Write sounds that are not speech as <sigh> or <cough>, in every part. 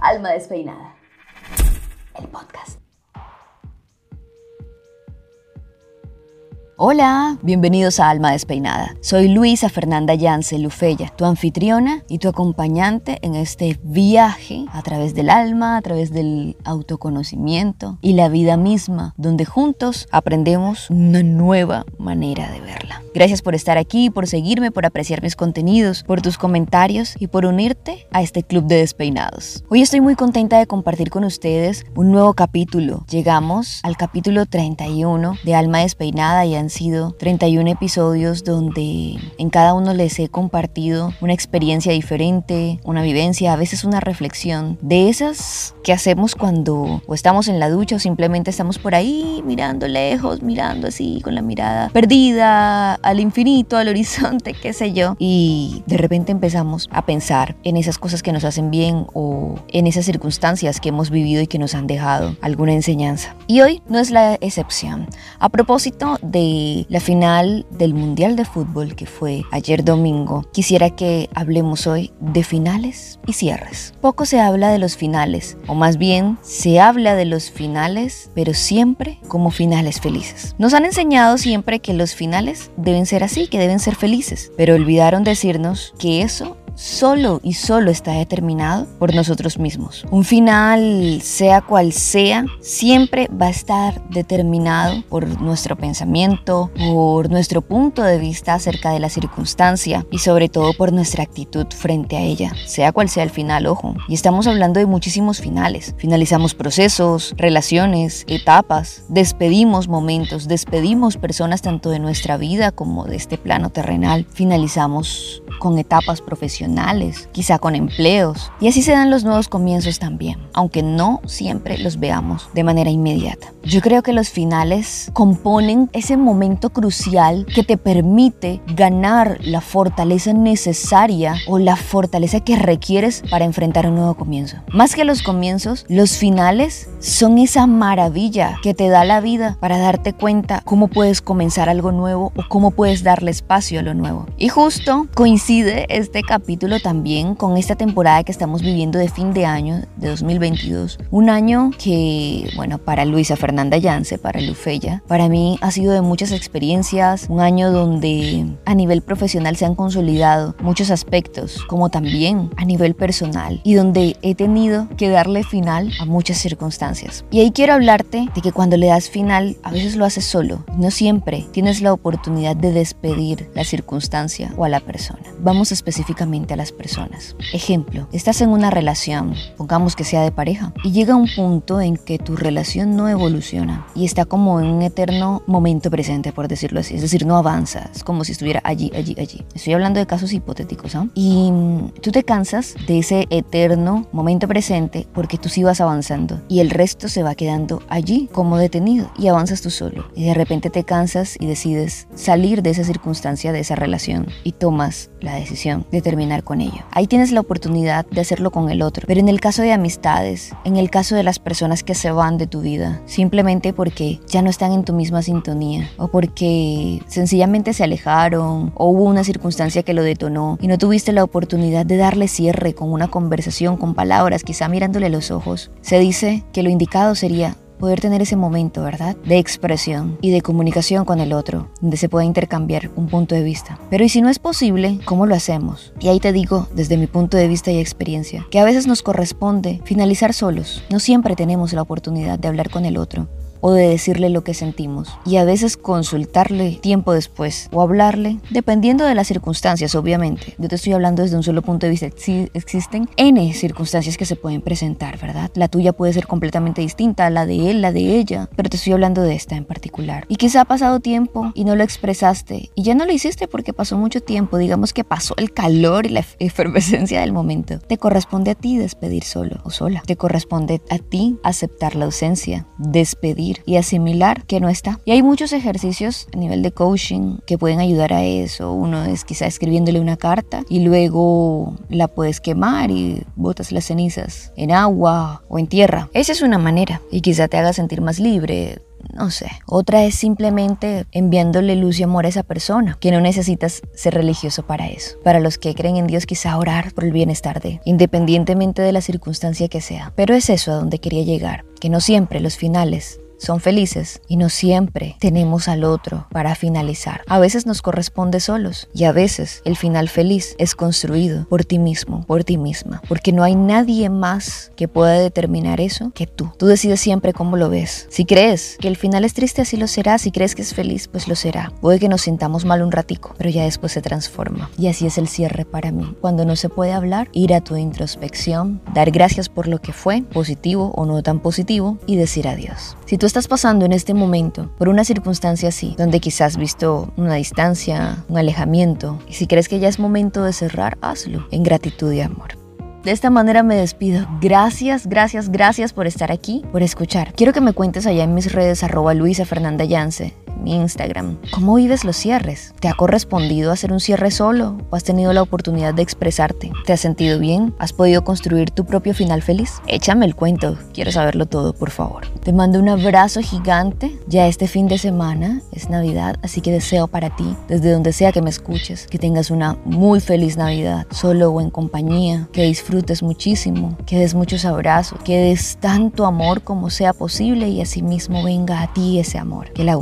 Alma Despeinada. El podcast. Hola, bienvenidos a Alma Despeinada. Soy Luisa Fernanda Yance Lufella, tu anfitriona y tu acompañante en este viaje a través del alma, a través del autoconocimiento y la vida misma, donde juntos aprendemos una nueva manera de verla. Gracias por estar aquí, por seguirme, por apreciar mis contenidos, por tus comentarios y por unirte a este club de despeinados. Hoy estoy muy contenta de compartir con ustedes un nuevo capítulo. Llegamos al capítulo 31 de Alma Despeinada y sido 31 episodios donde en cada uno les he compartido una experiencia diferente, una vivencia, a veces una reflexión de esas que hacemos cuando o estamos en la ducha o simplemente estamos por ahí mirando lejos, mirando así con la mirada perdida al infinito, al horizonte, qué sé yo. Y de repente empezamos a pensar en esas cosas que nos hacen bien o en esas circunstancias que hemos vivido y que nos han dejado alguna enseñanza. Y hoy no es la excepción. A propósito de la final del Mundial de Fútbol que fue ayer domingo, quisiera que hablemos hoy de finales y cierres. Poco se habla de los finales, o más bien se habla de los finales, pero siempre como finales felices. Nos han enseñado siempre que los finales deben ser así, que deben ser felices, pero olvidaron decirnos que eso solo y solo está determinado por nosotros mismos. Un final, sea cual sea, siempre va a estar determinado por nuestro pensamiento, por nuestro punto de vista acerca de la circunstancia y sobre todo por nuestra actitud frente a ella, sea cual sea el final, ojo. Y estamos hablando de muchísimos finales. Finalizamos procesos, relaciones, etapas, despedimos momentos, despedimos personas tanto de nuestra vida como de este plano terrenal. Finalizamos con etapas profesionales, quizá con empleos. Y así se dan los nuevos comienzos también, aunque no siempre los veamos de manera inmediata. Yo creo que los finales componen ese momento crucial que te permite ganar la fortaleza necesaria o la fortaleza que requieres para enfrentar un nuevo comienzo. Más que los comienzos, los finales son esa maravilla que te da la vida para darte cuenta cómo puedes comenzar algo nuevo o cómo puedes darle espacio a lo nuevo. Y justo coincide este capítulo también con esta temporada que estamos viviendo de fin de año de 2022. Un año que, bueno, para Luisa Fernanda Yance, para Lufella, para mí ha sido de muchas experiencias, un año donde a nivel profesional se han consolidado muchos aspectos, como también a nivel personal, y donde he tenido que darle final a muchas circunstancias y ahí quiero hablarte de que cuando le das final, a veces lo haces solo. No siempre tienes la oportunidad de despedir la circunstancia o a la persona. Vamos específicamente a las personas. Ejemplo, estás en una relación, pongamos que sea de pareja, y llega un punto en que tu relación no evoluciona y está como en un eterno momento presente, por decirlo así. Es decir, no avanza, es como si estuviera allí, allí, allí. Estoy hablando de casos hipotéticos, ¿ah? Y mm, tú te cansas de ese eterno momento presente porque tú sí vas avanzando y el resto se va quedando allí como detenido y avanzas tú solo. Y de repente te cansas y decides salir de esa circunstancia, de esa relación y tomas la decisión de terminar con ello. Ahí tienes la oportunidad de hacerlo con el otro. Pero en el caso de amistades, en el caso de las personas que se van de tu vida, simplemente porque ya no están en tu misma sintonía o porque sencillamente se alejaron o hubo una circunstancia que lo detonó y no tuviste la oportunidad de darle cierre con una conversación, con palabras, quizá mirándole los ojos, se dice que lo indicado sería poder tener ese momento, ¿verdad? De expresión y de comunicación con el otro, donde se pueda intercambiar un punto de vista. Pero ¿y si no es posible, cómo lo hacemos? Y ahí te digo, desde mi punto de vista y experiencia, que a veces nos corresponde finalizar solos. No siempre tenemos la oportunidad de hablar con el otro o de decirle lo que sentimos. Y a veces consultarle tiempo después o hablarle, dependiendo de las circunstancias, obviamente. Yo te estoy hablando desde un solo punto de vista. Existen N circunstancias que se pueden presentar, ¿verdad? La tuya puede ser completamente distinta a la de él, la de ella, pero te estoy hablando de esta en particular. Y quizá ha pasado tiempo y no lo expresaste y ya no lo hiciste porque pasó mucho tiempo, digamos que pasó el calor y la <laughs> efervescencia del momento. Te corresponde a ti despedir solo o sola. Te corresponde a ti aceptar la ausencia, despedir y asimilar que no está. Y hay muchos ejercicios a nivel de coaching que pueden ayudar a eso. Uno es quizá escribiéndole una carta y luego la puedes quemar y botas las cenizas en agua o en tierra. Esa es una manera y quizá te haga sentir más libre, no sé. Otra es simplemente enviándole luz y amor a esa persona, que no necesitas ser religioso para eso. Para los que creen en Dios, quizá orar por el bienestar de, independientemente de la circunstancia que sea. Pero es eso a donde quería llegar, que no siempre los finales son felices y no siempre tenemos al otro para finalizar. A veces nos corresponde solos y a veces el final feliz es construido por ti mismo, por ti misma, porque no hay nadie más que pueda determinar eso que tú. Tú decides siempre cómo lo ves. Si crees que el final es triste, así lo será. Si crees que es feliz, pues lo será. Puede que nos sintamos mal un ratico, pero ya después se transforma. Y así es el cierre para mí. Cuando no se puede hablar, ir a tu introspección, dar gracias por lo que fue, positivo o no tan positivo, y decir adiós. Si tú estás pasando en este momento por una circunstancia así, donde quizás visto una distancia, un alejamiento, y si crees que ya es momento de cerrar, hazlo en gratitud y amor. De esta manera me despido. Gracias, gracias, gracias por estar aquí, por escuchar. Quiero que me cuentes allá en mis redes arroba Luisa Fernanda Yance Instagram. ¿Cómo vives los cierres? ¿Te ha correspondido hacer un cierre solo o has tenido la oportunidad de expresarte? ¿Te has sentido bien? ¿Has podido construir tu propio final feliz? Échame el cuento, quiero saberlo todo, por favor. Te mando un abrazo gigante. Ya este fin de semana es Navidad, así que deseo para ti, desde donde sea que me escuches, que tengas una muy feliz Navidad, solo o en compañía, que disfrutes muchísimo, que des muchos abrazos, que des tanto amor como sea posible y asimismo venga a ti ese amor. Que la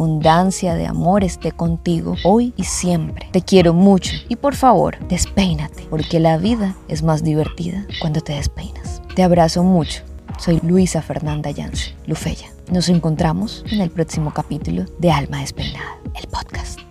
de amor esté contigo hoy y siempre. Te quiero mucho y por favor, despeínate, porque la vida es más divertida cuando te despeinas. Te abrazo mucho. Soy Luisa Fernanda Yance, Lufeya. Nos encontramos en el próximo capítulo de Alma Despeinada, el podcast.